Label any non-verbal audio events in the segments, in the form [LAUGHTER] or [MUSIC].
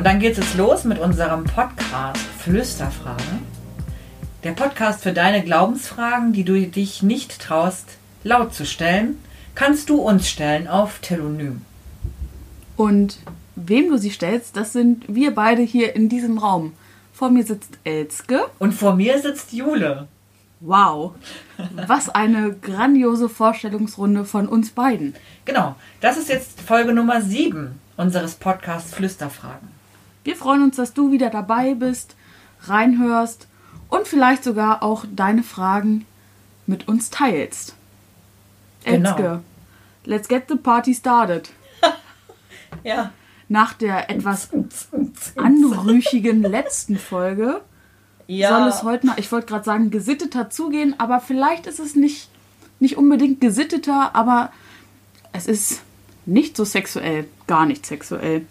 Und dann geht es los mit unserem Podcast Flüsterfragen. Der Podcast für deine Glaubensfragen, die du dich nicht traust, laut zu stellen, kannst du uns stellen auf Telonym. Und wem du sie stellst, das sind wir beide hier in diesem Raum. Vor mir sitzt Elske. Und vor mir sitzt Jule. Wow, was eine grandiose Vorstellungsrunde von uns beiden. Genau, das ist jetzt Folge Nummer 7 unseres Podcasts Flüsterfragen. Wir freuen uns, dass du wieder dabei bist, reinhörst und vielleicht sogar auch deine Fragen mit uns teilst. Genau. Elske, let's get the party started. [LAUGHS] Ja. Nach der etwas anrüchigen letzten Folge Ja. soll es heute mal, ich wollte gerade sagen, gesitteter zugehen, aber vielleicht ist es nicht, nicht unbedingt gesitteter, aber es ist nicht so sexuell, gar nicht sexuell.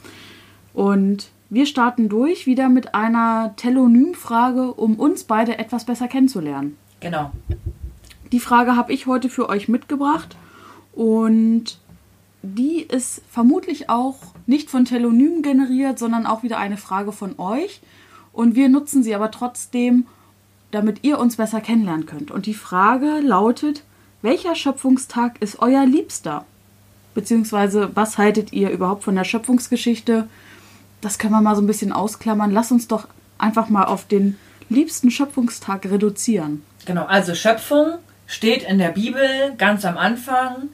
Und wir starten durch wieder mit einer Telonym-Frage, um uns beide etwas besser kennenzulernen. Genau. Die Frage habe ich heute für euch mitgebracht und die ist vermutlich auch nicht von Telonym generiert, sondern auch wieder eine Frage von euch. Und wir nutzen sie aber trotzdem, damit ihr uns besser kennenlernen könnt. Und die Frage lautet, welcher Schöpfungstag ist euer Liebster? Beziehungsweise, was haltet ihr überhaupt von der Schöpfungsgeschichte? Das können wir mal so ein bisschen ausklammern. Lass uns doch einfach mal auf den liebsten Schöpfungstag reduzieren. Genau, also Schöpfung steht in der Bibel ganz am Anfang,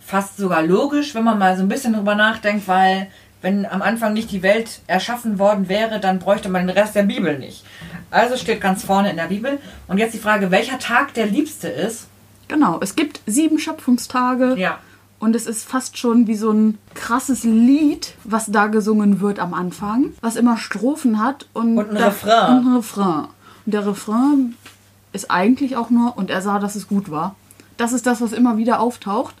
fast sogar logisch, wenn man mal so ein bisschen drüber nachdenkt, weil wenn am Anfang nicht die Welt erschaffen worden wäre, dann bräuchte man den Rest der Bibel nicht. Also steht ganz vorne in der Bibel. Und jetzt die Frage, welcher Tag der liebste ist. Genau, es gibt sieben Schöpfungstage. Ja. Und es ist fast schon wie so ein krasses Lied, was da gesungen wird am Anfang, was immer Strophen hat und, Und ein Refrain. Und ein Refrain. Und der Refrain ist eigentlich auch nur, und er sah, dass es gut war. Das ist das, was immer wieder auftaucht.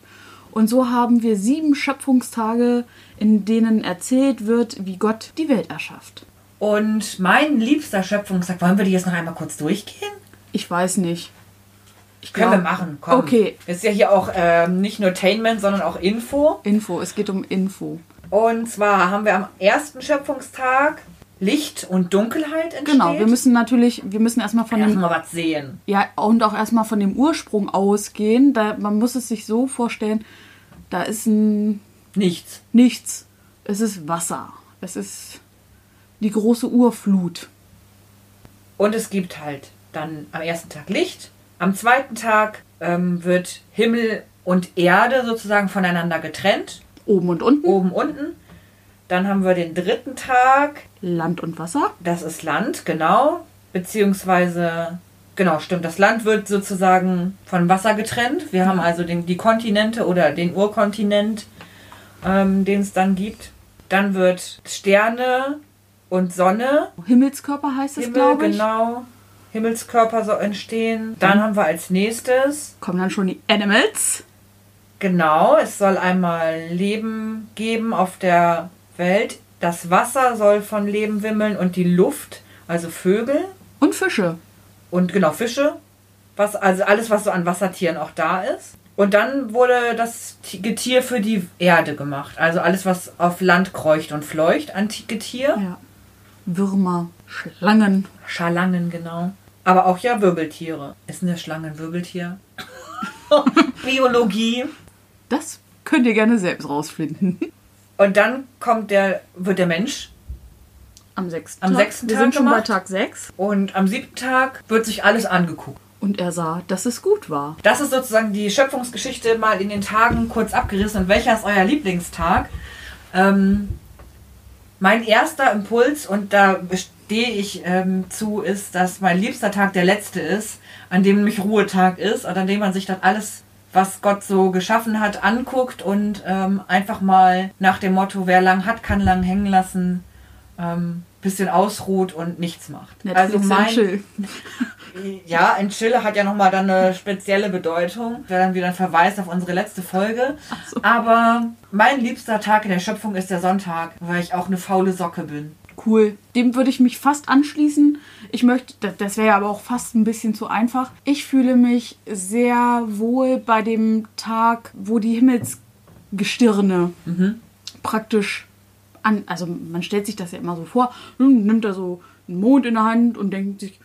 Und so haben wir sieben Schöpfungstage, in denen erzählt wird, wie Gott die Welt erschafft. Und mein liebster Schöpfungstag, wollen wir die jetzt noch einmal kurz durchgehen? Ich weiß nicht. Können glaub- wir machen, komm. Okay, Ist ja hier auch ähm, nicht nur Tainment, sondern auch Info. Info, es geht um Info. Und zwar haben wir am ersten Schöpfungstag Licht und Dunkelheit entsteht. Genau, wir müssen natürlich, wir müssen erstmal von dem erstmal was sehen. Ja, und auch erstmal von dem Ursprung ausgehen. Da, man muss es sich so vorstellen, da ist ein Nichts. nichts. Es ist Wasser. Es ist die große Urflut. Und es gibt halt dann am ersten Tag Licht. Am zweiten Tag ähm, wird Himmel und Erde sozusagen voneinander getrennt. Oben und unten. Oben, unten. Dann haben wir den dritten Tag. Land und Wasser. Das ist Land, genau. Beziehungsweise, genau, stimmt. Das Land wird sozusagen von Wasser getrennt. Wir haben also den, die Kontinente oder den Urkontinent, ähm, den es dann gibt. Dann wird Sterne und Sonne Himmelskörper heißt es, Himmel, glaube ich. genau. Himmelskörper so entstehen. Dann haben wir als nächstes, Kommen dann schon die Animals. genau, es soll einmal Leben geben auf der Welt. Das Wasser soll von Leben wimmeln und die Luft, also Vögel Und Fische. und genau Fische. Was, also alles, was so an Wassertieren auch da ist. Und dann wurde das Ti- Getier für die Erde gemacht. Also alles, was auf Land kreucht und fleucht, antike Tier. Ja. Würmer, Schlangen. Schalangen, genau. Aber auch ja Wirbeltiere. Ist eine Schlange ein Wirbeltier? [LAUGHS] Biologie. Das könnt ihr gerne selbst rausfinden. Und dann kommt der, wird der Mensch. Am sechsten Am Tag. sechsten Wir Tag sind schon gemacht? bei Tag 6. Und am siebten Tag wird sich alles angeguckt. Und er sah, dass es gut war. Das ist sozusagen die Schöpfungsgeschichte mal in den Tagen kurz abgerissen. Und welcher ist euer Lieblingstag? Ähm, mein erster Impuls, und da bestehe ich ähm, zu, ist, dass mein liebster Tag der letzte ist, an dem nämlich Ruhetag ist und an dem man sich dann alles, was Gott so geschaffen hat, anguckt und ähm, einfach mal nach dem Motto, wer lang hat, kann lang hängen lassen, ähm, bisschen ausruht und nichts macht. Netflix also mein. Ja, ein Chille hat ja nochmal dann eine spezielle Bedeutung. Wäre dann wieder ein Verweis auf unsere letzte Folge. so. Aber mein liebster Tag in der Schöpfung ist der Sonntag, weil ich auch eine faule Socke bin. Cool. Dem würde ich mich fast anschließen. Ich möchte, das- wäre aber auch fast ein bisschen zu einfach. Ich fühle mich sehr wohl bei dem Tag, wo die Himmelsgestirne praktisch an, also man stellt sich das ja immer so vor, nimmt er so einen Mond in der Hand und denkt sich,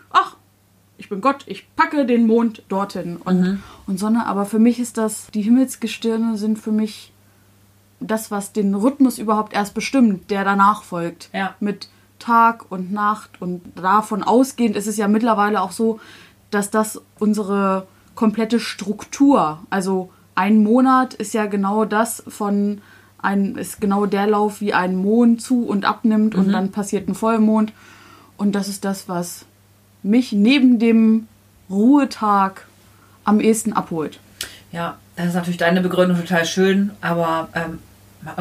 ich bin Gott, ich packe den Mond dorthin und, und Sonne. Aber für mich ist das, die Himmelsgestirne sind für mich das, was den Rhythmus überhaupt erst bestimmt, der danach folgt. Ja. Mit Tag und Nacht und davon ausgehend ist es ja mittlerweile auch so, dass das unsere komplette Struktur, also ein Monat ist ja genau das von ein, ist genau der Lauf, wie ein Mond zu und abnimmt und dann passiert ein Vollmond. Und das ist das, was mich neben dem Ruhetag am ehesten abholt. Ja, das ist natürlich deine Begründung total schön, aber ähm,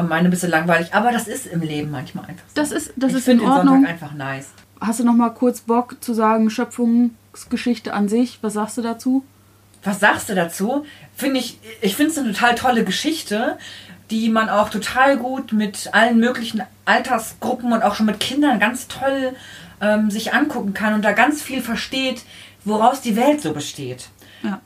meine ein bisschen langweilig. Aber das ist im Leben manchmal einfach so. Das ist, das ich ist in finde den Ordnung. Sonntag einfach nice. Hast du noch mal kurz Bock zu sagen, Schöpfungsgeschichte an sich? Was sagst du dazu? Was sagst du dazu? Finde ich, ich finde es eine total tolle Geschichte, die man auch total gut mit allen möglichen Altersgruppen und auch schon mit Kindern ganz toll ähm, sich angucken kann und da ganz viel versteht, woraus die Welt so besteht. Ja.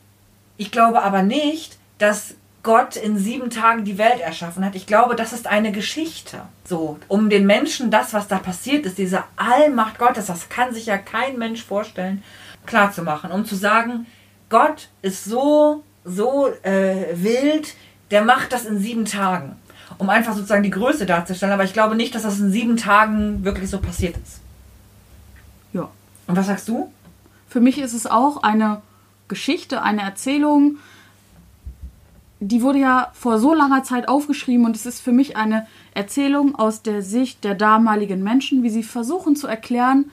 Ich glaube aber nicht, dass Gott in sieben Tagen die Welt erschaffen hat. Ich glaube, das ist eine Geschichte. So, um den Menschen das, was da passiert ist, diese Allmacht Gottes, das kann sich ja kein Mensch vorstellen, klarzumachen. Um zu sagen, Gott ist so, so äh, wild, der macht das in sieben Tagen. Um einfach sozusagen die Größe darzustellen. Aber ich glaube nicht, dass das in sieben Tagen wirklich so passiert ist. Und was sagst du? Für mich ist es auch eine Geschichte, eine Erzählung, die wurde ja vor so langer Zeit aufgeschrieben und es ist für mich eine Erzählung aus der Sicht der damaligen Menschen, wie sie versuchen zu erklären,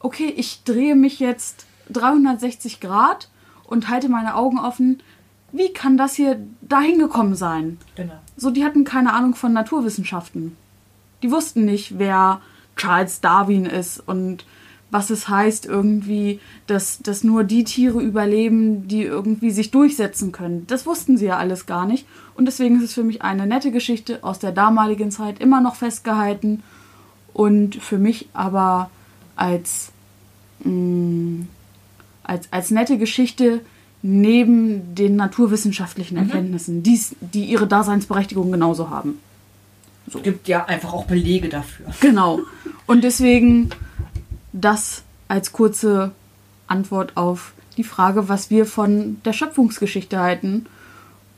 okay, ich drehe mich jetzt 360 Grad und halte meine Augen offen. Wie kann das hier dahin gekommen sein? Genau. So, die hatten keine Ahnung von Naturwissenschaften. Die wussten nicht, wer Charles Darwin ist und was es heißt irgendwie, dass, dass nur die Tiere überleben, die irgendwie sich durchsetzen können. Das wussten sie ja alles gar nicht. Und deswegen ist es für mich eine nette Geschichte aus der damaligen Zeit, immer noch festgehalten. Und für mich aber als, mh, als, als nette Geschichte neben den naturwissenschaftlichen Erkenntnissen, die's, die ihre Daseinsberechtigung genauso haben. Es gibt ja einfach auch Belege dafür. Genau. Und deswegen das als kurze Antwort auf die Frage, was wir von der Schöpfungsgeschichte halten.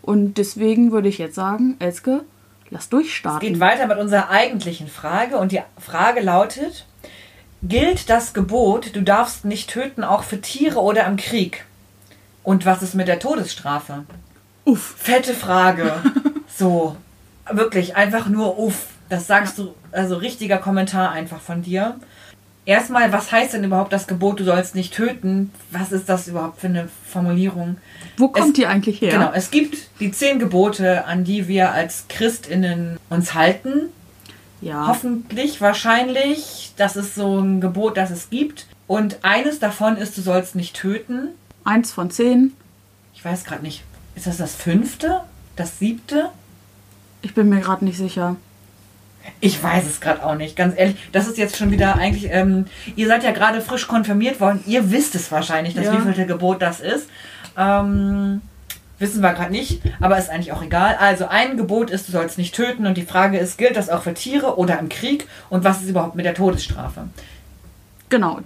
Und deswegen würde ich jetzt sagen, Elske, lass Es durchstarten. geht weiter mit unserer eigentlichen Frage und die Frage lautet, gilt das Gebot, du darfst nicht töten, auch für Tiere oder im Krieg? Und was ist mit der Todesstrafe? Uff. Fette Frage. [LAUGHS] so, wirklich, einfach nur uff. Das sagst du, also richtiger Kommentar einfach von dir. Erstmal, was heißt denn überhaupt das Gebot, du sollst nicht töten? Was ist das überhaupt für eine Formulierung? Wo kommt Es- die eigentlich her? Genau, es gibt die zehn Gebote, an die wir als ChristInnen uns halten. Ja. Hoffentlich, wahrscheinlich. Das ist so ein Gebot, das es gibt. Und eines davon ist, du sollst nicht töten. Eins von zehn. Ich weiß gerade nicht. Ist das das fünfte? Das siebte? Ich bin mir gerade nicht sicher. Ich weiß es gerade auch nicht, ganz ehrlich. Das ist jetzt schon wieder eigentlich. Ähm, ihr seid ja gerade frisch konfirmiert worden. Ihr wisst es wahrscheinlich, das Ja. wievielte Gebot das ist. Ähm, wissen wir gerade nicht, aber ist eigentlich auch egal. Also ein Gebot ist, du sollst nicht töten. Und die Frage ist, gilt das auch für Tiere oder im Krieg? Und was ist überhaupt mit der Todesstrafe? Genau.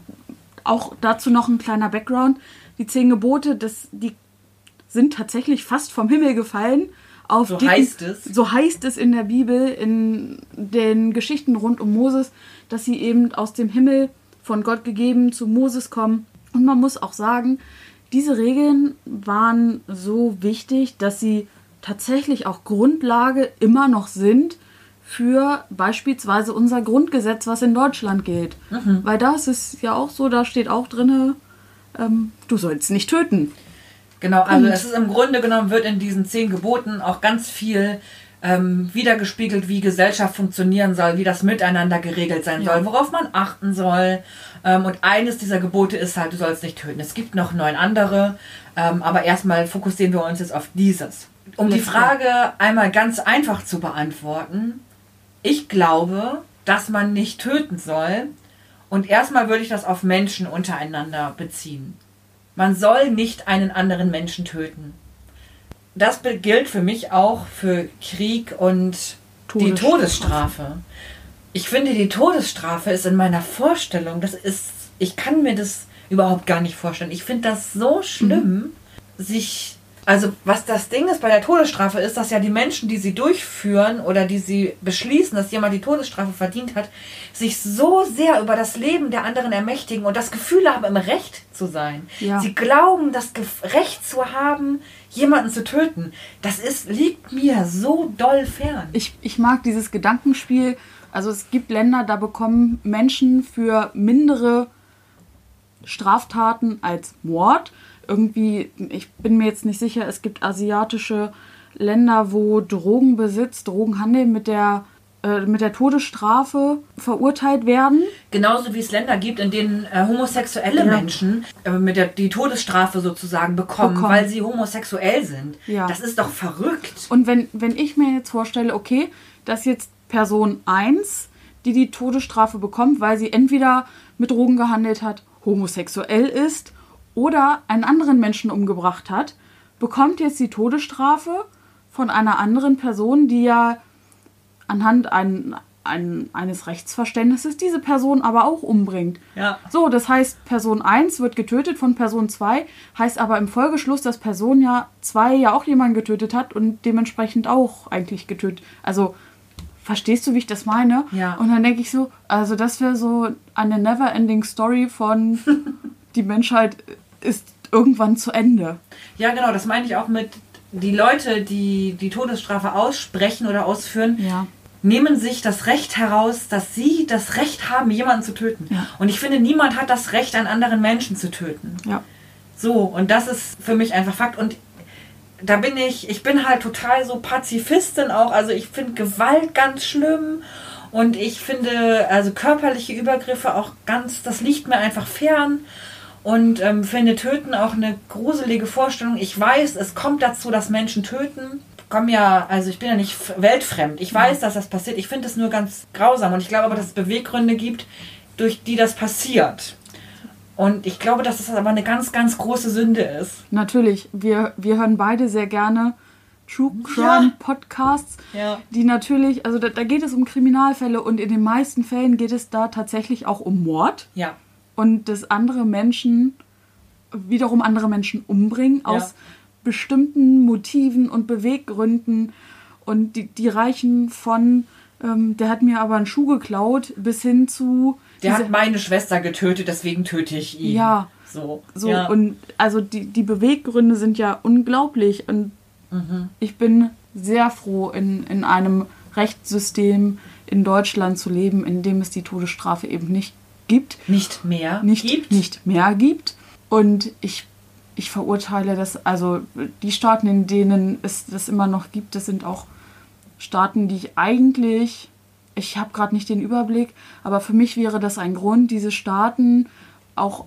Auch dazu noch ein kleiner Background. Die zehn Gebote, das, die sind tatsächlich fast vom Himmel gefallen. Auf So dicken- heißt es. So heißt es in der Bibel, in den Geschichten rund um Moses, dass sie eben aus dem Himmel von Gott gegeben zu Moses kommen. Und man muss auch sagen, diese Regeln waren so wichtig, dass sie tatsächlich auch Grundlage immer noch sind für beispielsweise unser Grundgesetz, was in Deutschland gilt. Weil da ist ja auch so, da steht auch drin, ähm, du sollst nicht töten. Genau, also Und- es ist im Grunde genommen, wird in diesen zehn Geboten auch ganz viel ähm, wiedergespiegelt, wie Gesellschaft funktionieren soll, wie das Miteinander geregelt sein Ja. soll, worauf man achten soll. Ähm, und eines dieser Gebote ist halt, du sollst nicht töten. Es gibt noch neun andere, ähm, aber erstmal fokussieren wir uns jetzt auf dieses. Um die. Frage einmal ganz einfach zu beantworten, ich glaube, dass man nicht töten soll. Und erstmal würde ich das auf Menschen untereinander beziehen. Man soll nicht einen anderen Menschen töten. Das gilt für mich auch für Krieg und die Todesstrafe. Todesstrafe. ich finde, die Todesstrafe ist in meiner Vorstellung, das ist, ich kann mir das überhaupt gar nicht vorstellen. Ich finde das so schlimm, mhm. sich also was das Ding ist bei der Todesstrafe ist, dass ja die Menschen, die sie durchführen oder die sie beschließen, dass jemand die Todesstrafe verdient hat, sich so sehr über das Leben der anderen ermächtigen und das Gefühl haben, im Recht zu sein. Ja. Sie glauben, das Recht zu haben, jemanden zu töten. Das ist, liegt mir so doll fern. Ich, ich mag dieses Gedankenspiel. Also es gibt Länder, da bekommen Menschen für mindere Straftaten als Mord irgendwie, ich bin mir jetzt nicht sicher, es gibt asiatische Länder, wo Drogenbesitz, Drogenhandel mit der äh, mit der Todesstrafe verurteilt werden. Genauso wie es Länder gibt, in denen äh, homosexuelle ja. Menschen äh, mit der die Todesstrafe sozusagen bekommen, bekommen, weil sie homosexuell sind. Ja. Das ist doch verrückt. Und wenn, wenn ich mir jetzt vorstelle, okay, dass jetzt Person 1, die die Todesstrafe bekommt, weil sie entweder mit Drogen gehandelt hat, homosexuell ist oder einen anderen Menschen umgebracht hat, bekommt jetzt die Todesstrafe von einer anderen Person, die ja anhand ein, ein, eines Rechtsverständnisses diese Person aber auch umbringt. Ja. So, das heißt, Person 1 wird getötet von Person 2, heißt aber im Folgeschluss, dass Person ja 2 ja auch jemanden getötet hat und dementsprechend auch eigentlich getötet. Also, verstehst du, wie ich das meine? Ja. Und dann denke ich so, also das wäre so eine never-ending Story von [LAUGHS] die Menschheit ist irgendwann zu Ende. Ja, genau, das meine ich auch mit die Leute, die die Todesstrafe aussprechen oder ausführen. Ja. Nehmen sich das Recht heraus, dass sie das Recht haben, jemanden zu töten. Ja. Und ich finde, niemand hat das Recht, einen anderen Menschen zu töten. Ja. So, und das ist für mich einfach Fakt. Und da bin ich, ich bin halt total so Pazifistin auch. Also ich finde Gewalt ganz schlimm. Und ich finde, also körperliche Übergriffe auch ganz, das liegt mir einfach fern und ähm, finde Töten auch eine gruselige Vorstellung. Ich weiß, es kommt dazu, dass Menschen töten. Komm ja, also ich bin ja nicht weltfremd. Ich weiß, ja. dass das passiert. Ich finde es nur ganz grausam und ich glaube aber, dass es Beweggründe gibt, durch die das passiert. Und ich glaube, dass das aber eine ganz, ganz große Sünde ist. Natürlich. Wir, wir hören beide sehr gerne True Crime ja. Podcasts, ja. die natürlich, also da, da, geht es um Kriminalfälle und in den meisten Fällen geht es da tatsächlich auch um Mord. Ja und dass andere Menschen wiederum andere Menschen umbringen ja. aus bestimmten Motiven und Beweggründen. Und die, die reichen von, ähm, der hat mir aber einen Schuh geklaut, bis hin zu. Der hat meine Schwester getötet, deswegen töte ich ihn. Ja. So. so ja. Und also die, die Beweggründe sind ja unglaublich. Und mhm. ich bin sehr froh, in, in einem Rechtssystem in Deutschland zu leben, in dem es die Todesstrafe eben nicht gibt. Nicht mehr nicht, gibt. Nicht mehr gibt. Und ich, ich verurteile das, also die Staaten, in denen es das immer noch gibt, das sind auch Staaten, die ich eigentlich, ich habe gerade nicht den Überblick, aber für mich wäre das ein Grund, diese Staaten auch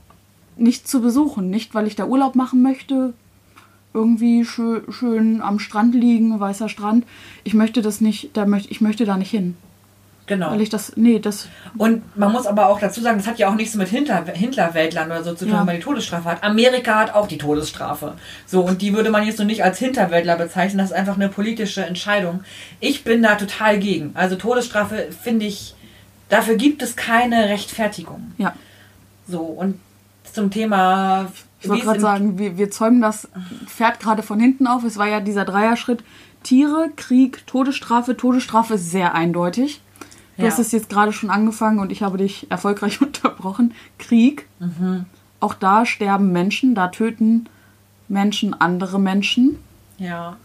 nicht zu besuchen. Nicht, weil ich da Urlaub machen möchte, irgendwie schön, schön am Strand liegen, weißer Strand. Ich möchte das nicht, da möchte, ich möchte da nicht hin. Genau. Weil ich das, nee, das. Und man muss aber auch dazu sagen, das hat ja auch nichts mit Hinter, Hinterwäldlern oder so zu tun, ja. man die Todesstrafe hat. Amerika hat auch die Todesstrafe. So, und die würde man jetzt noch nicht als Hinterwäldler bezeichnen. Das ist einfach eine politische Entscheidung. Ich bin da total gegen. Also Todesstrafe finde ich, dafür gibt es keine Rechtfertigung. Ja. So, und zum Thema. Ich wollte gerade sagen, wir, wir zäumen das Pferd gerade von hinten auf. Es war ja dieser Dreierschritt. Tiere, Krieg, Todesstrafe. Todesstrafe ist sehr eindeutig. Du ja. hast es jetzt gerade schon angefangen und ich habe dich erfolgreich [LAUGHS] unterbrochen. Krieg. Mhm. Auch da sterben Menschen, da töten Menschen andere Menschen. Ja.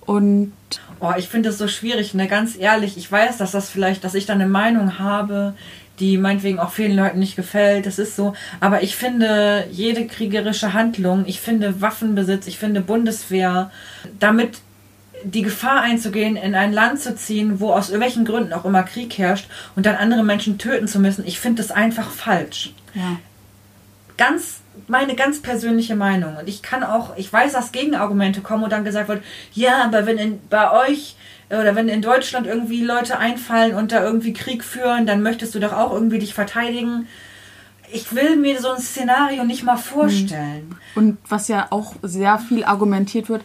Und. Oh, ich finde das so schwierig, ne? Ganz ehrlich, ich weiß, dass das vielleicht, dass ich da eine Meinung habe, die meinetwegen auch vielen Leuten nicht gefällt. Das ist so. Aber ich finde jede kriegerische Handlung, ich finde Waffenbesitz, ich finde Bundeswehr, damit die Gefahr einzugehen, in ein Land zu ziehen, wo aus welchen Gründen auch immer Krieg herrscht und dann andere Menschen töten zu müssen, ich finde das einfach falsch. Ja. Ganz meine ganz persönliche Meinung. Und ich kann auch, ich weiß, dass Gegenargumente kommen und dann gesagt wird, ja, aber wenn in, bei euch oder wenn in Deutschland irgendwie Leute einfallen und da irgendwie Krieg führen, dann möchtest du doch auch irgendwie dich verteidigen. Ich will mir so ein Szenario nicht mal vorstellen. Und was ja auch sehr viel argumentiert wird,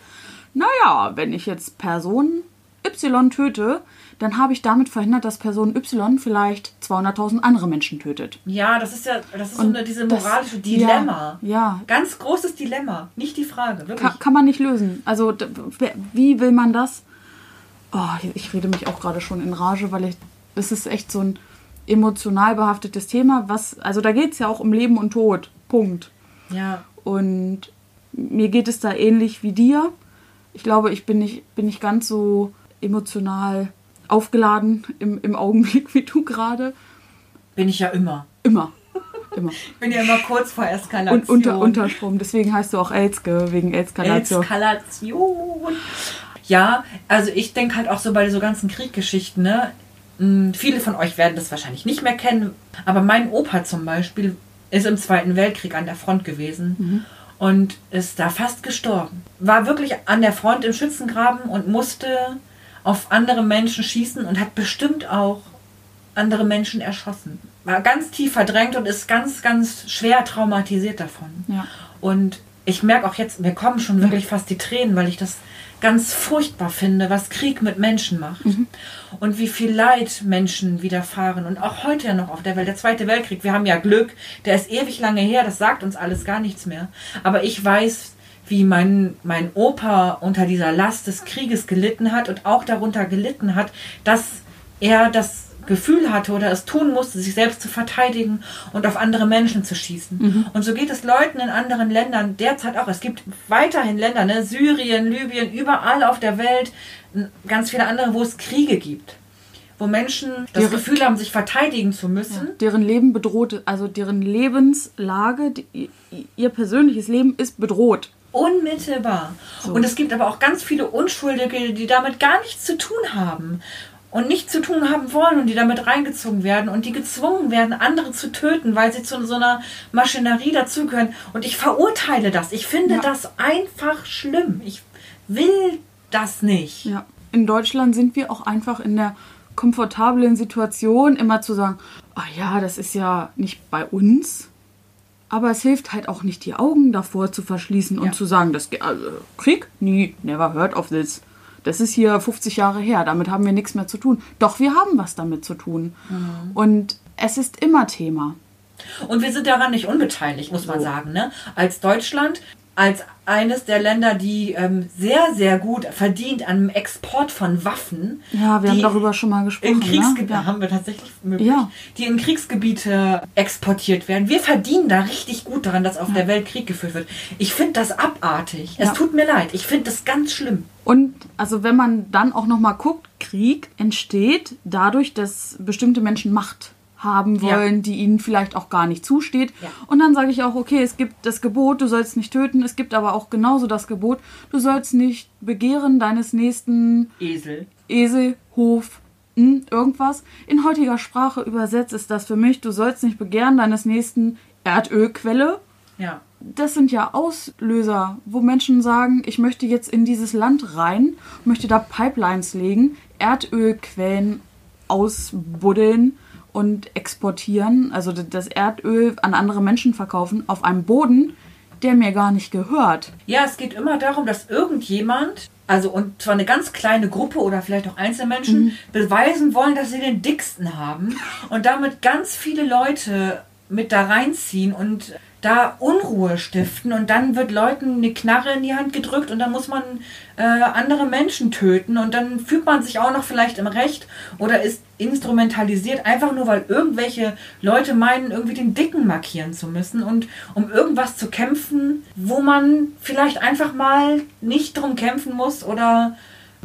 naja, wenn ich jetzt Person Y töte, dann habe ich damit verhindert, dass Person Y vielleicht 200.000 andere Menschen tötet. Ja, das ist ja das ist so eine, diese das- moralische Dilemma. Ja, ja. Ganz großes Dilemma. Nicht die Frage, wirklich. Kann, kann man nicht lösen. Also wie will man das? Oh, ich rede mich auch gerade schon in Rage, weil ich, das ist echt so ein emotional behaftetes Thema. Was, also da geht es ja auch um Leben und Tod. Punkt. Ja. Und mir geht es da ähnlich wie dir. Ich glaube, ich bin nicht, bin nicht ganz so emotional aufgeladen im, im Augenblick wie du gerade. Bin ich ja immer. Immer. Immer. Ich bin ja immer kurz vor Eskalation. Und unter, Unterstrom. Deswegen heißt du auch Elske, wegen Eskalation. Eskalation. Ja, also ich denke halt auch so bei so ganzen Krieggeschichten, ne? Hm, Viele von euch werden das wahrscheinlich nicht mehr kennen, aber mein Opa zum Beispiel ist im Zweiten Weltkrieg an der Front gewesen und ist da fast gestorben. War wirklich an der Front im Schützengraben und musste auf andere Menschen schießen und hat bestimmt auch andere Menschen erschossen. War ganz tief verdrängt und ist ganz, ganz schwer traumatisiert davon. Ja. Und ich merke auch jetzt, mir kommen schon wirklich fast die Tränen, weil ich das ganz furchtbar finde, was Krieg mit Menschen macht. Und wie viel Leid Menschen widerfahren. Und auch heute ja noch auf der Welt. Der Zweite Weltkrieg, wir haben ja Glück, der ist ewig lange her, das sagt uns alles gar nichts mehr. Aber ich weiß, wie mein, mein Opa unter dieser Last des Krieges gelitten hat und auch darunter gelitten hat, dass er das Gefühl hatte oder es tun musste, sich selbst zu verteidigen und auf andere Menschen zu schießen. Und so geht es Leuten in anderen Ländern derzeit auch. Es gibt weiterhin Länder, ne? Syrien, Libyen, überall auf der Welt, ganz viele andere, wo es Kriege gibt. Wo Menschen das Ihre- Gefühl haben, sich verteidigen zu müssen. deren Leben bedroht, also deren Lebenslage, die, ihr persönliches Leben ist bedroht. Unmittelbar. So. Und es gibt aber auch ganz viele Unschuldige, die damit gar nichts zu tun haben. Und nichts zu tun haben wollen und die damit reingezogen werden und die gezwungen werden, andere zu töten, weil sie zu so einer Maschinerie dazugehören. Und ich verurteile das. Ich finde Ja. das einfach schlimm. Ich will das nicht. Ja. In Deutschland sind wir auch einfach in der komfortablen Situation, immer zu sagen, ah ja, das ist ja nicht bei uns. Aber es hilft halt auch nicht, die Augen davor zu verschließen Ja. und zu sagen, das also, Krieg? Nie, never heard of this. Das ist hier 50 Jahre her, damit haben wir nichts mehr zu tun. Doch wir haben was damit zu tun. Und es ist immer Thema. Und wir sind daran nicht unbeteiligt, muss man sagen. Ne? Als Deutschland, als eines der Länder, die ähm, sehr, sehr gut verdient am Export von Waffen. Ja, wir haben darüber schon mal gesprochen. In Kriegsgebiete ne? ja. haben wir tatsächlich möglich, Ja. die in Kriegsgebiete exportiert werden. Wir verdienen da richtig gut daran, dass auf der Welt Krieg geführt wird. Ich finde das abartig. Ja. Es tut mir leid. Ich finde das ganz schlimm. Und also wenn man dann auch noch mal guckt, Krieg entsteht dadurch, dass bestimmte Menschen Macht haben Ja. wollen, die ihnen vielleicht auch gar nicht zusteht. Ja. Und dann sage ich auch, okay, es gibt das Gebot, du sollst nicht töten. Es gibt aber auch genauso das Gebot, du sollst nicht begehren deines nächsten Esel. Esel, Hof, hm, irgendwas. In heutiger Sprache übersetzt ist das für mich, du sollst nicht begehren deines nächsten Erdölquelle. Ja. Das sind ja Auslöser, wo Menschen sagen, ich möchte jetzt in dieses Land rein, möchte da Pipelines legen, Erdölquellen ausbuddeln und exportieren, also das Erdöl an andere Menschen verkaufen, auf einem Boden, der mir gar nicht gehört. Ja, es geht immer darum, dass irgendjemand, also und zwar eine ganz kleine Gruppe oder vielleicht auch Einzelmenschen, Mhm. beweisen wollen, dass sie den dicksten haben und damit ganz viele Leute mit da reinziehen und da Unruhe stiften und dann wird Leuten eine Knarre in die Hand gedrückt und dann muss man äh, andere Menschen töten und dann fühlt man sich auch noch vielleicht im Recht oder ist instrumentalisiert, einfach nur weil irgendwelche Leute meinen, irgendwie den Dicken markieren zu müssen und um irgendwas zu kämpfen, wo man vielleicht einfach mal nicht drum kämpfen muss oder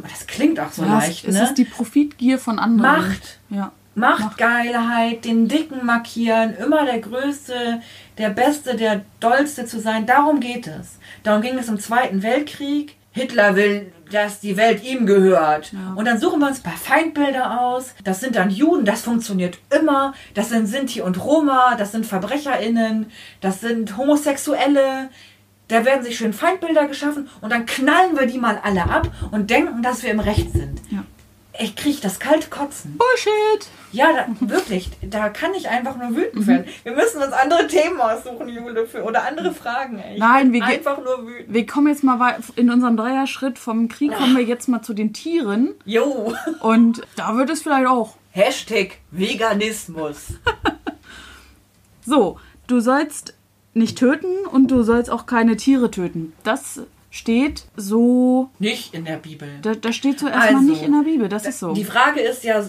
das klingt auch so Ja, leicht, es, ne? ist die Profitgier von anderen. Macht. Ja. Machtgeilheit, den Dicken markieren, immer der Größte, der Beste, der Dollste zu sein. Darum geht es. Darum ging es im Zweiten Weltkrieg. Hitler will, dass die Welt ihm gehört. Ja. Und dann suchen wir uns ein paar Feindbilder aus. Das sind dann Juden, das funktioniert immer. Das sind Sinti und Roma, das sind VerbrecherInnen, das sind Homosexuelle. Da werden sich schön Feindbilder geschaffen und dann knallen wir die mal alle ab und denken, dass wir im Recht sind Ja. Ich kriege das kalte Kotzen. Bullshit! Ja, da, wirklich, da kann ich einfach nur wütend werden. Wir müssen uns andere Themen aussuchen, Jule, für, oder andere Fragen. Ey. Ich Nein, wir einfach nur wütend. Wir kommen jetzt mal in unserem Dreierschritt vom Krieg, kommen wir jetzt mal zu den Tieren. Jo, Und da wird es vielleicht auch. Hashtag Veganismus. [LAUGHS] So, du sollst nicht töten und du sollst auch keine Tiere töten. Das steht so. Nicht in der Bibel. Da, da steht so erstmal Also, nicht in der Bibel. Das ist so. Die Frage ist ja,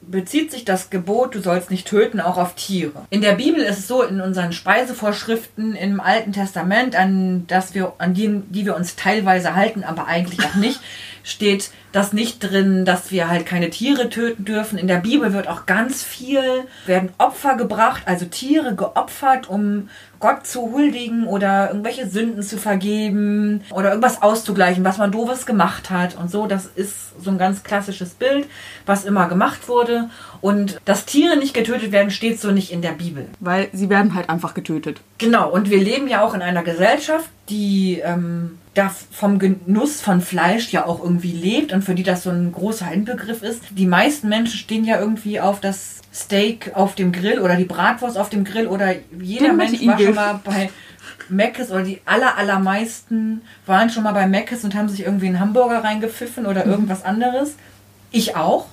bezieht sich das Gebot, du sollst nicht töten, auch auf Tiere? In der Bibel ist es so, in unseren Speisevorschriften im Alten Testament, an, das wir, an die, die wir uns teilweise halten, aber eigentlich auch nicht, [LAUGHS] steht das nicht drin, dass wir halt keine Tiere töten dürfen. In der Bibel wird auch ganz viel, werden Opfer gebracht, also Tiere geopfert, um Gott zu huldigen oder irgendwelche Sünden zu vergeben oder irgendwas auszugleichen, was man doofes gemacht hat und so. Das ist so ein ganz klassisches Bild, was immer gemacht wurde. Und dass Tiere nicht getötet werden, steht so nicht in der Bibel. Weil sie werden halt einfach getötet. Genau, und wir leben ja auch in einer Gesellschaft, die ähm, da vom Genuss von Fleisch ja auch irgendwie lebt und für die das so ein großer Inbegriff ist. Die meisten Menschen stehen ja irgendwie auf das Steak auf dem Grill oder die Bratwurst auf dem Grill oder jeder Den Mensch war schon mal bei Mc's oder die aller, allermeisten waren schon mal bei Mc's und haben sich irgendwie einen Hamburger reingepfiffen oder irgendwas anderes. Ich auch.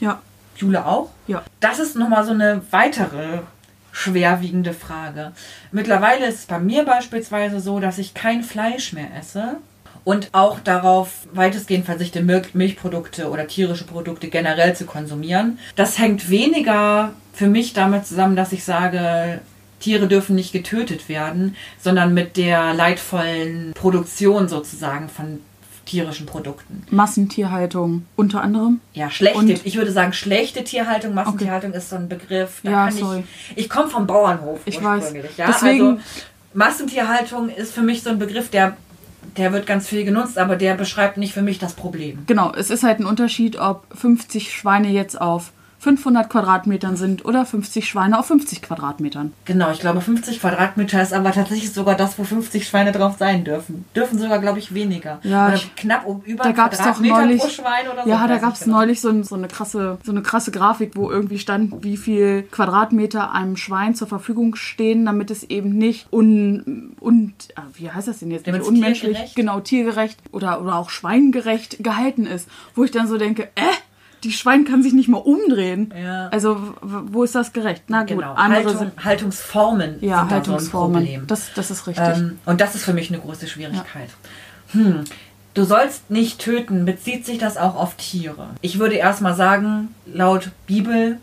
Ja, Jule auch? ja. Das ist nochmal so eine weitere schwerwiegende Frage. Mittlerweile ist es bei mir beispielsweise so, dass ich kein Fleisch mehr esse und auch darauf weitestgehend verzichte, Mil Milchprodukte oder tierische Produkte generell zu konsumieren. Das hängt weniger für mich damit zusammen, dass ich sage, Tiere dürfen nicht getötet werden, sondern mit der leidvollen Produktion sozusagen von tierischen Produkten. Massentierhaltung unter anderem. Ja, schlechte, Und- ich würde sagen, schlechte Tierhaltung, Massentierhaltung ist so ein Begriff. Da Ja, kann sorry. Ich, ich komme vom Bauernhof Ich weiß. Ja? Deswegen- Also, Massentierhaltung ist für mich so ein Begriff, der, der wird ganz viel genutzt, aber der beschreibt nicht für mich das Problem. Genau, es ist halt ein Unterschied, ob 50 Schweine jetzt auf 500 Quadratmetern sind oder 50 Schweine auf 50 Quadratmetern. Genau, ich glaube 50 Quadratmeter ist aber tatsächlich sogar das, wo 50 Schweine drauf sein dürfen. Dürfen sogar, glaube ich, weniger. Ja, oder ich- knapp um über Da einen gab es doch Quadratmeter neulich. pro Schwein oder so. ja, da gab es genau. neulich so, so, eine krasse, so eine krasse Grafik, wo irgendwie stand, wie viel Quadratmeter einem Schwein zur Verfügung stehen, damit es eben nicht un, un ah, wie heißt das denn jetzt? Nicht unmenschlich, tiergerecht- genau, tiergerecht oder, oder auch schweingerecht gehalten ist. Wo ich dann so denke, äh, die Schwein kann sich nicht mal umdrehen. Ja. Also, wo ist das gerecht? Na gut, Genau, andere Haltung, sind. Haltungsformen Ja, sind da Haltungsformen. so ein Problem. das, das ist richtig. Ähm, und das ist für mich eine große Schwierigkeit. Hm. Du sollst nicht töten, bezieht sich das auch auf Tiere? Ich würde erstmal sagen, laut Bibel,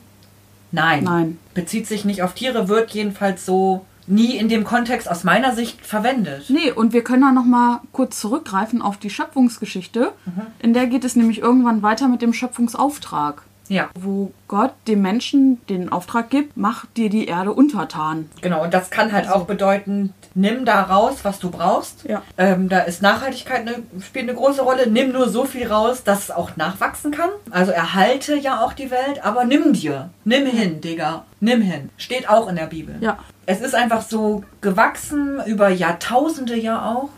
nein. Nein. Bezieht sich nicht auf Tiere, wird jedenfalls so nie in dem Kontext aus meiner Sicht verwendet. Nee, und wir können da noch mal kurz zurückgreifen auf die Schöpfungsgeschichte. In der geht es nämlich irgendwann weiter mit dem Schöpfungsauftrag, Ja, wo Gott dem Menschen den Auftrag gibt, mach dir die Erde untertan. genau. Und das kann halt auch bedeuten, nimm da raus, was du brauchst. Ja. Ähm, da ist Nachhaltigkeit eine, spielt eine große Rolle. Nimm nur so viel raus, dass es auch nachwachsen kann. Also erhalte ja auch die Welt, aber nimm dir. Nimm hin, Digga. Nimm hin. Steht auch in der Bibel. Ja. Es ist einfach so gewachsen, über Jahrtausende ja auch.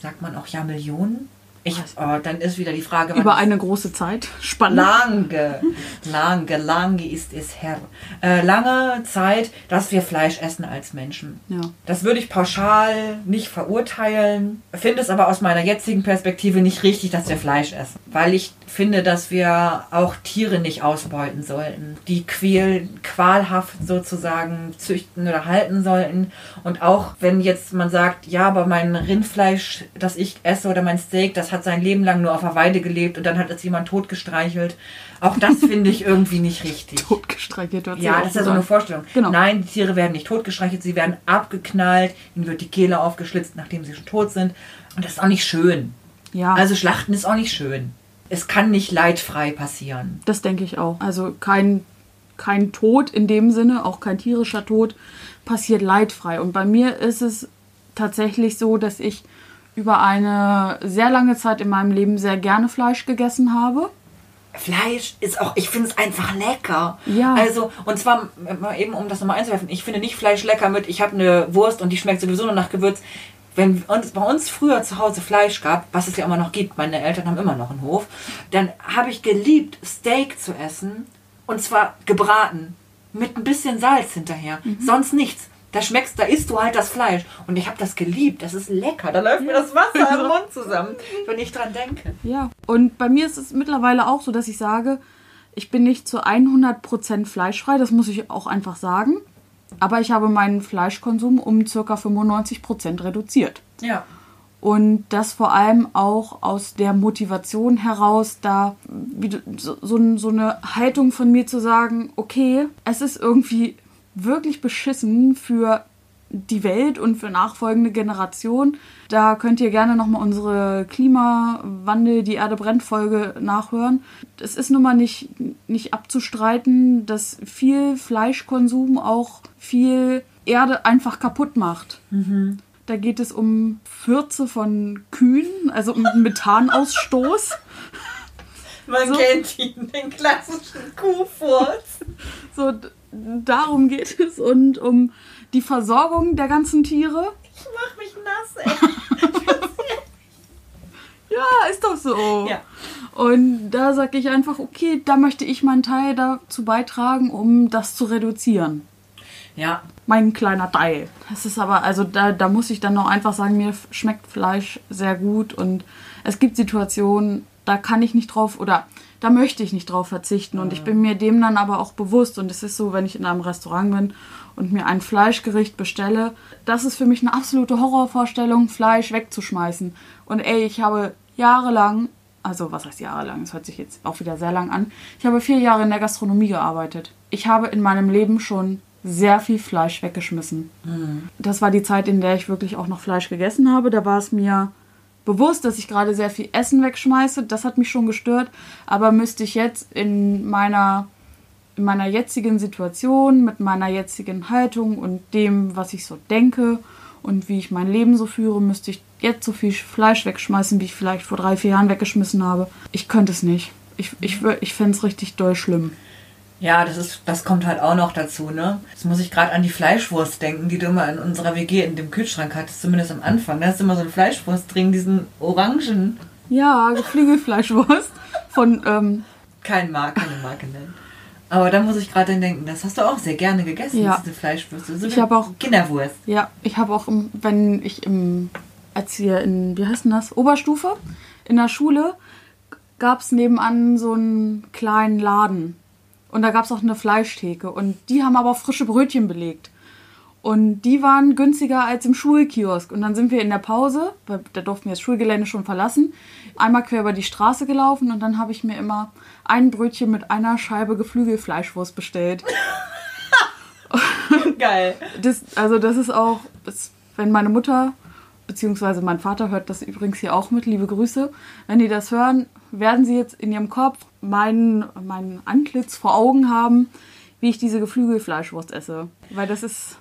Sagt man auch Jahrmillionen? Ich, oh, dann ist wieder die Frage, Über eine große Zeit. Spannend. Lange, lange, lange ist es her. Äh, lange Zeit, dass wir Fleisch essen als Menschen. Ja. Das würde ich pauschal nicht verurteilen, finde es aber aus meiner jetzigen Perspektive nicht richtig, dass wir Fleisch essen. Weil ich finde, dass wir auch Tiere nicht ausbeuten sollten, die quäl, qualhaft sozusagen züchten oder halten sollten. Und auch wenn jetzt man sagt, ja, aber mein Rindfleisch, das ich esse oder mein Steak, das hat sein Leben lang nur auf der Weide gelebt und dann hat es jemand totgestreichelt. Auch das finde ich irgendwie nicht richtig. [LAUGHS] Totgestreichelt. sich Ja, das ist ja so eine. Vorstellung. Genau. Nein, die Tiere werden nicht totgestreichelt, sie werden abgeknallt, ihnen wird die Kehle aufgeschlitzt, nachdem sie schon tot sind. Und das ist auch nicht schön. Ja, Also Schlachten ist auch nicht schön. Es kann nicht leidfrei passieren. das denke ich auch. Also kein, kein Tod in dem Sinne, auch kein tierischer Tod, passiert leidfrei. Und bei mir ist es tatsächlich so, dass ich über eine sehr lange Zeit in meinem Leben sehr gerne Fleisch gegessen habe. Fleisch ist auch, ich finde es einfach lecker. Ja. Also, und zwar mal eben, um das nochmal einzuwerfen, ich finde nicht Fleisch lecker mit, ich habe eine Wurst und die schmeckt sowieso nur nach Gewürz. wenn uns, bei uns früher zu Hause Fleisch gab, was es ja immer noch gibt, meine Eltern haben immer noch einen Hof, dann habe ich geliebt, Steak zu essen. Und zwar gebraten. Mit ein bisschen Salz hinterher. Sonst nichts. Da schmeckst, da isst du halt das Fleisch. Und ich habe das geliebt. Das ist lecker. Da läuft mir das Wasser im [LAUGHS] Mund zusammen, wenn ich dran denke. Ja, und bei mir ist es mittlerweile auch so, dass ich sage, ich bin nicht zu 100% fleischfrei, das muss ich auch einfach sagen. Aber ich habe meinen Fleischkonsum um ca. 95% reduziert. Ja. Und das vor allem auch aus der Motivation heraus, da so, so eine Haltung von mir zu sagen, okay, es ist irgendwie wirklich beschissen für die Welt und für nachfolgende Generationen. Da könnt ihr gerne nochmal unsere Klimawandel, die Erde brennt Folge nachhören. Es ist nun mal nicht, nicht abzustreiten, dass viel Fleischkonsum auch viel Erde einfach kaputt macht. Da geht es um Fürze von Kühen, also um Methanausstoß. Man So. kennt ihn, den klassischen Kuhfurz. So, darum geht es und um die Versorgung der ganzen Tiere. Ich mach mich nass, ey. [LAUGHS] Ja, ist doch so. Ja. Und da sage ich einfach, okay, da möchte ich meinen Teil dazu beitragen, um das zu reduzieren. Ja, Mein kleiner Teil. Das ist aber, also da, da muss ich dann noch einfach sagen, mir schmeckt Fleisch sehr gut und es gibt Situationen, da kann ich nicht drauf oder da möchte ich nicht drauf verzichten und ich bin mir dem dann aber auch bewusst und es ist so, wenn ich in einem Restaurant bin und mir ein Fleischgericht bestelle, das ist für mich eine absolute Horrorvorstellung, Fleisch wegzuschmeißen. Und ey, ich habe jahrelang, also was heißt jahrelang, das hört sich jetzt auch wieder sehr lang an, ich habe vier Jahre in der Gastronomie gearbeitet. Ich habe in meinem Leben schon sehr viel Fleisch weggeschmissen. Das war die Zeit, in der ich wirklich auch noch Fleisch gegessen habe. Da war es mir bewusst, dass ich gerade sehr viel Essen wegschmeiße. Das hat mich schon gestört. Aber müsste ich jetzt in meiner, in meiner jetzigen Situation, mit meiner jetzigen Haltung und dem, was ich so denke und wie ich mein Leben so führe, müsste ich jetzt so viel Fleisch wegschmeißen, wie ich vielleicht vor drei, vier Jahren weggeschmissen habe. Ich könnte es nicht. Ich, ich, ich fände es richtig doll schlimm. Ja, das ist, das kommt halt auch noch dazu, ne? Jetzt muss ich gerade an die Fleischwurst denken, die du immer in unserer WG in dem Kühlschrank hattest, zumindest am Anfang. Da hast du immer so eine Fleischwurst drin, diesen orangen, Ja, Geflügelfleischwurst von ähm, kein Marke, keine Marke nennen. Aber da muss ich gerade denken, das hast du auch sehr gerne gegessen, Ja. diese Fleischwürste. So Ich eine hab auch- Kinderwurst. Ja, ich habe auch, wenn ich im, als wir in, wie heißt denn das, Oberstufe, in der Schule, gab es nebenan so einen kleinen Laden. Und da gab es auch eine Fleischtheke. Und die haben aber auch frische Brötchen belegt. Und die waren günstiger als im Schulkiosk. Und dann sind wir in der Pause, weil da durften wir das Schulgelände schon verlassen, einmal quer über die Straße gelaufen und dann habe ich mir immer ein Brötchen mit einer Scheibe Geflügelfleischwurst bestellt. [LAUGHS] Geil. Das, also das ist auch, das, wenn meine Mutter, beziehungsweise mein Vater hört das übrigens hier auch mit, liebe Grüße, wenn die das hören, werden sie jetzt in ihrem Kopf mein, mein Antlitz vor Augen haben, wie ich diese Geflügelfleischwurst esse. Weil das ist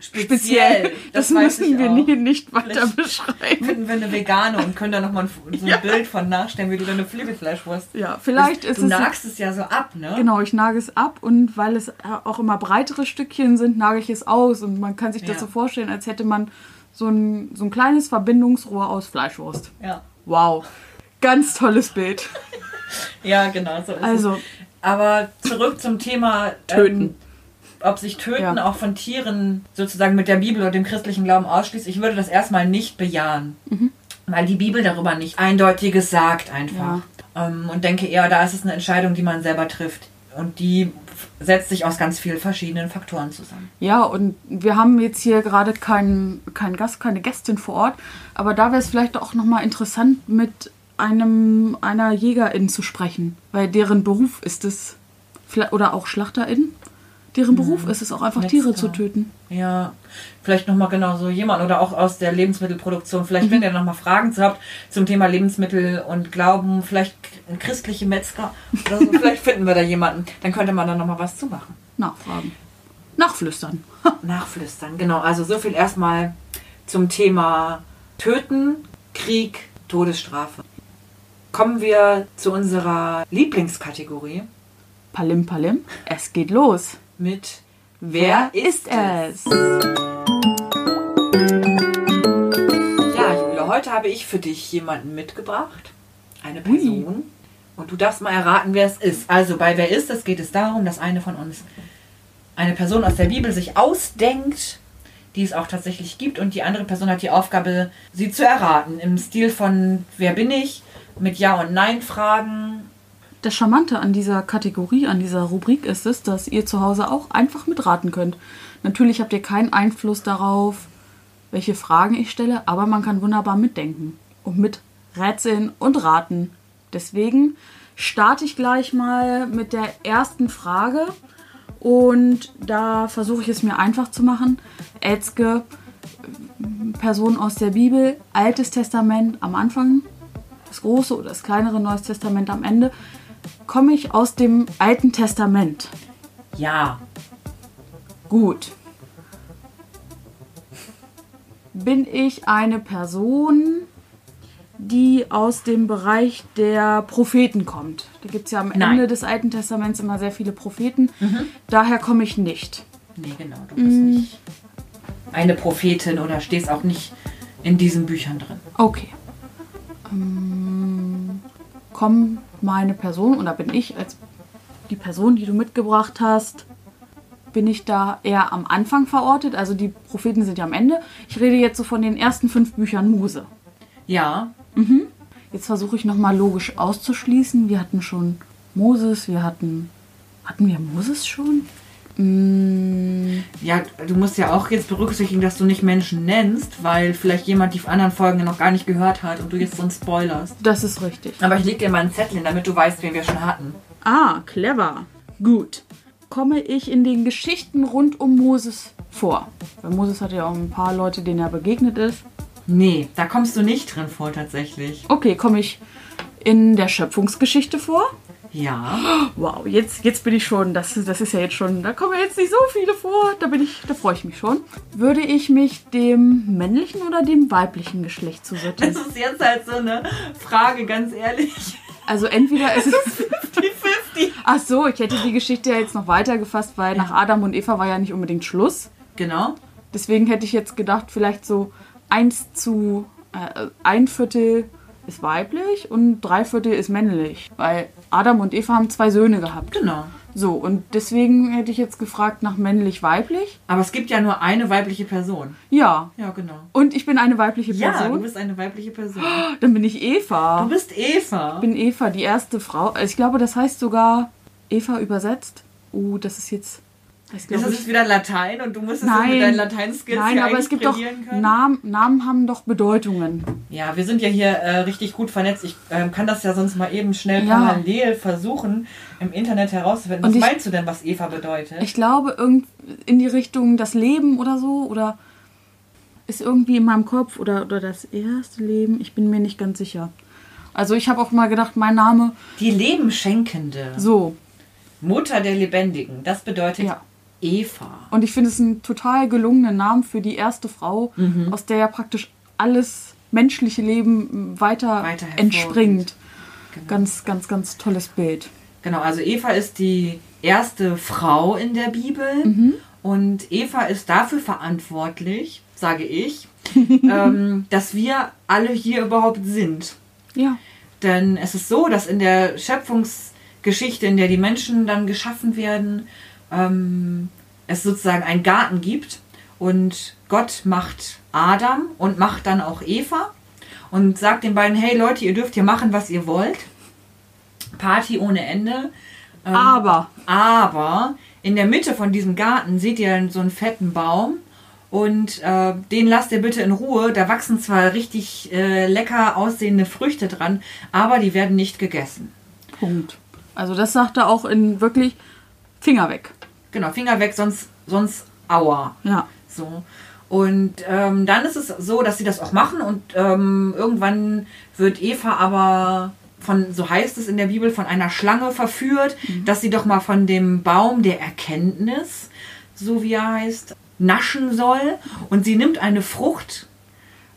speziell. Das, weiß müssen wir nie, nicht weiter Vielleicht beschreiben. Finden wir eine Vegane und können da nochmal so ein Ja. Bild von nachstellen, wie du deine Flügelfleischwurst. Ja, vielleicht ist du es... nagst es ja so ab, ne? Genau, ich nage es ab und weil es auch immer breitere Stückchen sind, nage ich es aus. Und man kann sich das Ja. so vorstellen, als hätte man so ein, so ein kleines Verbindungsrohr aus Fleischwurst. Ja. Wow. Ganz tolles Bild. [LAUGHS] Ja, genau, so ist es. Also, Aber zurück zum Thema Töten. Ähm, ob sich Töten Ja. auch von Tieren sozusagen mit der Bibel oder dem christlichen Glauben ausschließt. Ich würde das erstmal nicht bejahen. Mhm. Weil die Bibel darüber nicht eindeutiges sagt einfach. Ähm, und denke eher, da ist es eine Entscheidung, die man selber trifft. Und die setzt sich aus ganz vielen verschiedenen Faktoren zusammen. ja, und wir haben jetzt hier gerade keinen keinen Gast, keine Gästin vor Ort. Aber da wäre es vielleicht auch nochmal interessant, mit einem, einer Jägerin zu sprechen. Weil deren Beruf ist es, oder auch Schlachterin, deren Beruf ist es auch einfach Tiere Metzger. zu töten. Ja, vielleicht nochmal genau so jemand oder auch aus der Lebensmittelproduktion. Vielleicht, Mhm. wenn ihr nochmal Fragen zu habt zum Thema Lebensmittel und Glauben, vielleicht k- christliche Metzger oder so, [LAUGHS] vielleicht finden wir da jemanden. Dann könnte man da nochmal was zu machen. Nachfragen. Nachflüstern. [LAUGHS] Nachflüstern, genau. Also so viel erstmal zum Thema Töten, Krieg, Todesstrafe. Kommen wir zu unserer Lieblingskategorie Palim Palim, es geht los. Mit Wer ist es? heute habe ich für dich jemanden mitgebracht. Eine Person. Und du darfst mal erraten, wer es ist. Also bei Wer ist es geht es darum, dass eine von uns eine Person aus der Bibel sich ausdenkt, die es auch tatsächlich gibt. Und die andere Person hat die Aufgabe, sie zu erraten. Im Stil von Wer bin ich? Mit Ja- und Nein-Fragen. Das Charmante an dieser Kategorie, an dieser Rubrik ist es, dass ihr zu Hause auch einfach mitraten könnt. Natürlich habt ihr keinen Einfluss darauf, welche Fragen ich stelle, aber man kann wunderbar mitdenken und mit rätseln und raten. Deswegen starte ich gleich mal mit der ersten Frage und da versuche ich es mir einfach zu machen. Etzke, Person aus der Bibel, Altes Testament am Anfang, das große oder das kleinere Neues Testament am Ende. Komme ich aus dem Alten Testament? Ja. Gut. Bin ich eine Person, die aus dem Bereich der Propheten kommt? Da gibt es ja am Nein. Ende des Alten Testaments immer sehr viele Propheten. Daher komme ich nicht. Nee, genau. Du bist nicht eine Prophetin oder stehst auch nicht in diesen Büchern drin. Okay. Ähm, kommt meine Person oder bin ich als die Person, die du mitgebracht hast, bin ich da eher am Anfang verortet? Also die Propheten sind ja am Ende. Ich rede jetzt so von den ersten fünf Büchern Mose. Ja. Jetzt versuche ich nochmal logisch auszuschließen. Wir hatten schon Moses, wir hatten. Hatten wir Moses schon? Mm, Ja, du musst ja auch jetzt berücksichtigen, dass du nicht Menschen nennst, weil vielleicht jemand die anderen Folgen noch gar nicht gehört hat und du jetzt so einen spoilerst. das ist richtig. Aber ich leg dir mal einen Zettel hin, damit du weißt, wen wir schon hatten. Ah, clever. Gut. Komme ich in den Geschichten rund um Moses vor? Weil Moses hat ja auch ein paar Leute, denen er begegnet ist. Nee, da kommst du nicht drin vor tatsächlich. Okay, komme ich in der Schöpfungsgeschichte vor? Ja. Wow, jetzt, jetzt bin ich schon, das, das ist ja jetzt schon, da kommen ja jetzt nicht so viele vor, da bin ich, da freue ich mich schon. Würde ich mich dem männlichen oder dem weiblichen Geschlecht zusetzen? Das ist jetzt halt so eine Frage, ganz ehrlich. Also entweder ist es, 50-50. ach so, ich hätte die Geschichte ja jetzt noch weitergefasst, weil nach Adam und Eva war ja nicht unbedingt Schluss. Genau. Deswegen hätte ich jetzt gedacht, vielleicht so eins zu äh, ein Viertel ist weiblich und drei Viertel ist männlich. Weil Adam und Eva haben zwei Söhne gehabt. Genau. So, und deswegen hätte ich jetzt gefragt nach männlich-weiblich. Aber es gibt ja nur eine weibliche Person. Ja. Ja, genau. Und ich bin eine weibliche Ja, du Person. bist eine weibliche Person. [GASPS] Dann bin ich Eva. Du bist Eva. Ich bin Eva, die erste Frau. Also Ich glaube, das heißt sogar Eva übersetzt. Oh, das ist jetzt. Das Ist jetzt wieder Latein und du musst es Nein, mit deinen Latein-Skills nein, aber es gibt doch können? Namen, Namen haben doch Bedeutungen. Ja, wir sind ja hier äh, richtig gut vernetzt. Ich ähm, kann das ja sonst mal eben schnell Ja. parallel versuchen, im Internet herauszufinden. Und Was ich- meinst du denn, was Eva bedeutet? Ich glaube, irgend in die Richtung das Leben oder so oder ist irgendwie in meinem Kopf oder, oder das erste Leben. Ich bin mir nicht ganz sicher. Also ich habe auch mal gedacht, mein Name Die Lebenschenkende. so. Mutter der Lebendigen. Das bedeutet Ja. Eva. Und ich finde es einen total gelungenen Namen für die erste Frau, Mhm. aus der ja praktisch alles menschliche Leben weiter, Weiter entspringt. Genau. Ganz, ganz, ganz tolles Bild. Genau, also Eva ist die erste Frau in der Bibel Mhm. und Eva ist dafür verantwortlich, sage ich, [LAUGHS] ähm, dass wir alle hier überhaupt sind. Ja. Denn es ist so, dass in der Schöpfungsgeschichte, in der die Menschen dann geschaffen werden, ähm, es sozusagen einen Garten gibt und Gott macht Adam und macht dann auch Eva und sagt den beiden, hey Leute, ihr dürft hier machen, was ihr wollt. Party ohne Ende. Ähm, Aber aber in der Mitte von diesem Garten seht ihr so einen fetten Baum und äh, den lasst ihr bitte in Ruhe. Da wachsen zwar richtig äh, lecker aussehende Früchte dran, aber die werden nicht gegessen. Punkt. Also das sagt er auch in wirklich Finger weg. Genau, Finger weg, sonst, sonst aua. Ja. So. Und ähm, dann ist es so, dass sie das auch machen und ähm, irgendwann wird Eva aber von, so heißt es in der Bibel, von einer Schlange verführt, dass sie doch mal von dem Baum der Erkenntnis, so wie er heißt, naschen soll. Und sie nimmt eine Frucht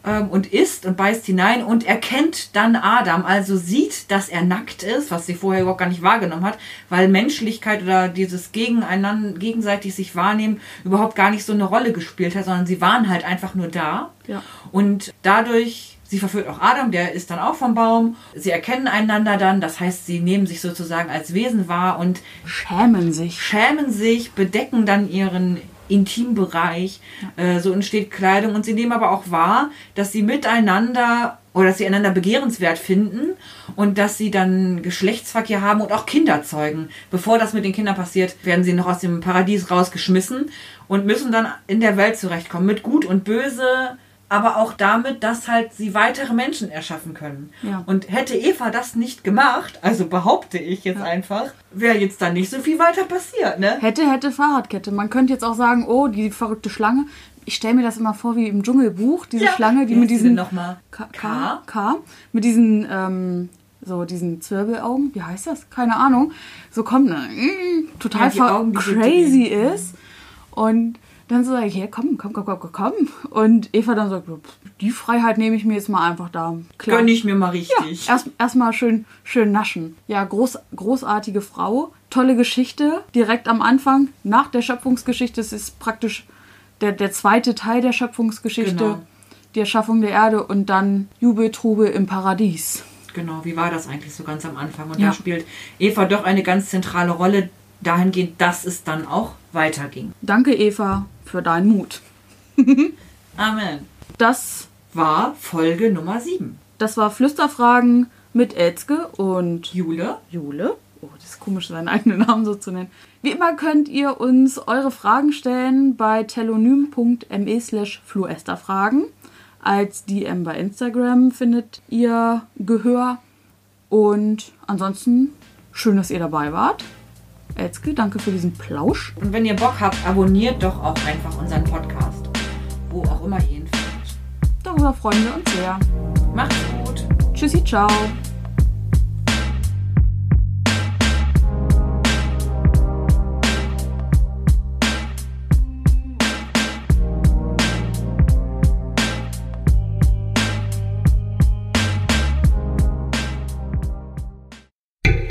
ähm, und isst und beißt hinein und erkennt dann Adam, also sieht, dass er nackt ist, was sie vorher überhaupt gar nicht wahrgenommen hat, weil Menschlichkeit oder dieses Gegeneinander, gegenseitig sich wahrnehmen überhaupt gar nicht so eine Rolle gespielt hat, sondern sie waren halt einfach nur da. Ja. Und dadurch Sie verführt auch Adam, der ist dann auch vom Baum. Sie erkennen einander dann, das heißt, sie nehmen sich sozusagen als Wesen wahr und Schämen sich. schämen sich, bedecken dann ihren Intimbereich. Äh, so entsteht Kleidung und sie nehmen aber auch wahr, dass sie miteinander oder dass sie einander begehrenswert finden und dass sie dann Geschlechtsverkehr haben und auch Kinder zeugen. Bevor das mit den Kindern passiert, werden sie noch aus dem Paradies rausgeschmissen und müssen dann in der Welt zurechtkommen mit Gut und Böse, aber auch damit, dass halt sie weitere Menschen erschaffen können. Ja. Und hätte Eva das nicht gemacht, also behaupte ich jetzt einfach, wäre jetzt dann nicht so viel weiter passiert, ne? Hätte, hätte Fahrradkette. Man könnte jetzt auch sagen, oh, die verrückte Schlange. Ich stelle mir das immer vor wie im Dschungelbuch, diese Ja. Schlange, die Wie mit diesen nochmal? K, K? K, mit diesen ähm, so diesen Zwirbelaugen, wie heißt das? Keine Ahnung. So kommt eine mm, total Ja, Augen, crazy ist und dann so sage ich, ja, komm, komm, komm, komm, komm. Und Eva dann sagt, die Freiheit nehme ich mir jetzt mal einfach da. Klar. Gönn ich mir mal richtig. Erst erstmal schön, schön naschen. Ja, groß, großartige Frau, tolle Geschichte. Direkt am Anfang, nach der Schöpfungsgeschichte, es ist praktisch der, der zweite Teil der Schöpfungsgeschichte, Genau. die Erschaffung der Erde und dann Jubel, Trubel im Paradies. Genau, wie war das eigentlich so ganz am Anfang? Und Ja. da spielt Eva doch eine ganz zentrale Rolle dahingehend, dass es dann auch weiterging. Danke, Eva, für deinen Mut. [LAUGHS] Amen. Das, War Folge Nummer 7. das war Flüsterfragen mit Elzke und Jule, Jule. Oh, das ist komisch, seinen eigenen Namen so zu nennen. Wie immer könnt ihr uns eure Fragen stellen bei telonym.me slash fluesterfragen. Als DM bei Instagram findet ihr Gehör. Und ansonsten schön, dass ihr dabei wart. Elzke, danke für diesen Plausch. und wenn ihr Bock habt, abonniert doch auch einfach unseren Podcast. Wo auch immer ihr ihn findet. Darüber freuen wir uns sehr. Macht's gut. Tschüssi, ciao.